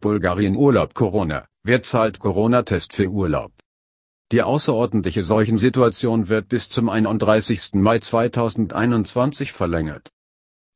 Bulgarien Urlaub Corona, wer zahlt Corona-Test für Urlaub? Die außerordentliche Seuchensituation wird bis zum 31. Mai 2021 verlängert.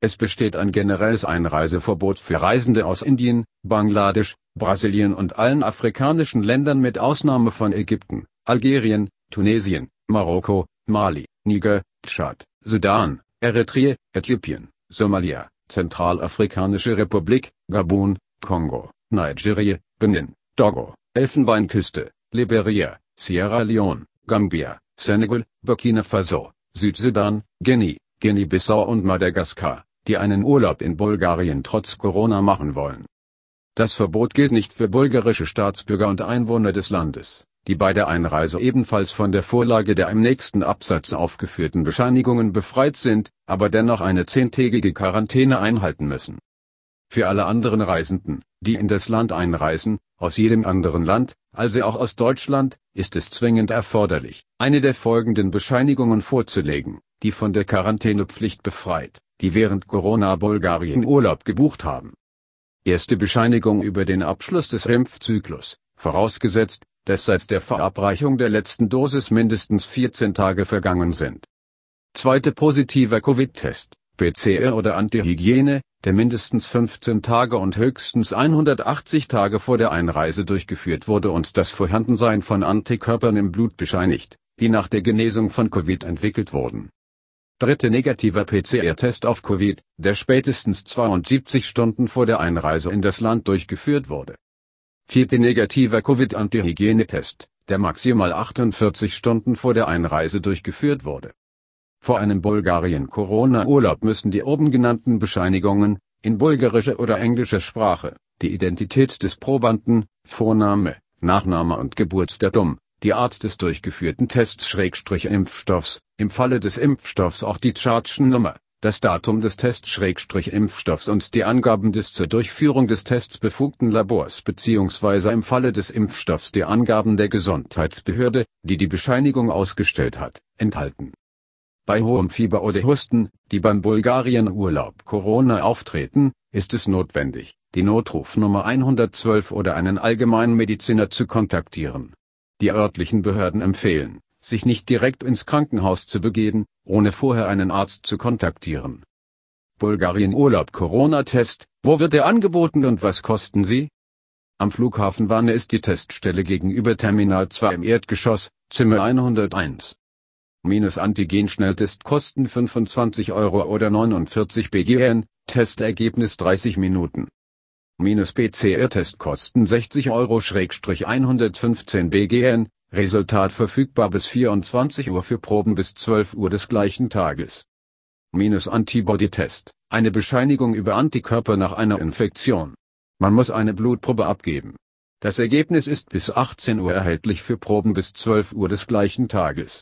Es besteht ein generelles Einreiseverbot für Reisende aus Indien, Bangladesch, Brasilien und allen afrikanischen Ländern mit Ausnahme von Ägypten, Algerien, Tunesien, Marokko, Mali, Niger, Tschad, Sudan, Eritrea, Äthiopien, Somalia, Zentralafrikanische Republik, Gabun, Kongo, Nigeria, Benin, Togo, Elfenbeinküste, Liberia, Sierra Leone, Gambia, Senegal, Burkina Faso, Südsudan, Guinea, Guinea-Bissau und Madagaskar, die einen Urlaub in Bulgarien trotz Corona machen wollen. Das Verbot gilt nicht für bulgarische Staatsbürger und Einwohner des Landes, die bei der Einreise ebenfalls von der Vorlage der im nächsten Absatz aufgeführten Bescheinigungen befreit sind, aber dennoch eine zehntägige Quarantäne einhalten müssen. Für alle anderen Reisenden, die in das Land einreisen, aus jedem anderen Land, also auch aus Deutschland, ist es zwingend erforderlich, eine der folgenden Bescheinigungen vorzulegen, die von der Quarantänepflicht befreit, die während Corona Bulgarien Urlaub gebucht haben. Erste Bescheinigung über den Abschluss des Impfzyklus, vorausgesetzt, dass seit der Verabreichung der letzten Dosis mindestens 14 Tage vergangen sind. Zweite positiver Covid-Test, PCR oder Antihygiene, der mindestens 15 Tage und höchstens 180 Tage vor der Einreise durchgeführt wurde und das Vorhandensein von Antikörpern im Blut bescheinigt, die nach der Genesung von Covid entwickelt wurden. Dritte negativer PCR-Test auf Covid, der spätestens 72 Stunden vor der Einreise in das Land durchgeführt wurde. Vierte negativer Covid-Antihygienetest, der maximal 48 Stunden vor der Einreise durchgeführt wurde. Vor einem Bulgarien-Corona-Urlaub müssen die oben genannten Bescheinigungen, in bulgarischer oder englischer Sprache, die Identität des Probanden, Vorname, Nachname und Geburtsdatum, die Art des durchgeführten Tests-Impfstoffs, im Falle des Impfstoffs auch die Chargen-Nummer, das Datum des Tests-Impfstoffs und die Angaben des zur Durchführung des Tests befugten Labors bzw. im Falle des Impfstoffs die Angaben der Gesundheitsbehörde, die die Bescheinigung ausgestellt hat, enthalten bei hohem Fieber oder Husten, die beim Bulgarien-Urlaub Corona auftreten, ist es notwendig, die Notrufnummer 112 oder einen Allgemeinmediziner zu kontaktieren. Die örtlichen Behörden empfehlen, sich nicht direkt ins Krankenhaus zu begeben, ohne vorher einen Arzt zu kontaktieren. Bulgarien-Urlaub Corona-Test, wo wird er angeboten und was kosten sie? Am Flughafen Wanne ist die Teststelle gegenüber Terminal 2 im Erdgeschoss, Zimmer 101 minus Antigen-Schnelltest kosten 25 Euro oder 49 BGN, Testergebnis 30 Minuten. Minus PCR-Test kosten 60 Euro 115 BGN, Resultat verfügbar bis 24 Uhr für Proben bis 12 Uhr des gleichen Tages. Minus Antibody-Test, eine Bescheinigung über Antikörper nach einer Infektion. Man muss eine Blutprobe abgeben. Das Ergebnis ist bis 18 Uhr erhältlich für Proben bis 12 Uhr des gleichen Tages.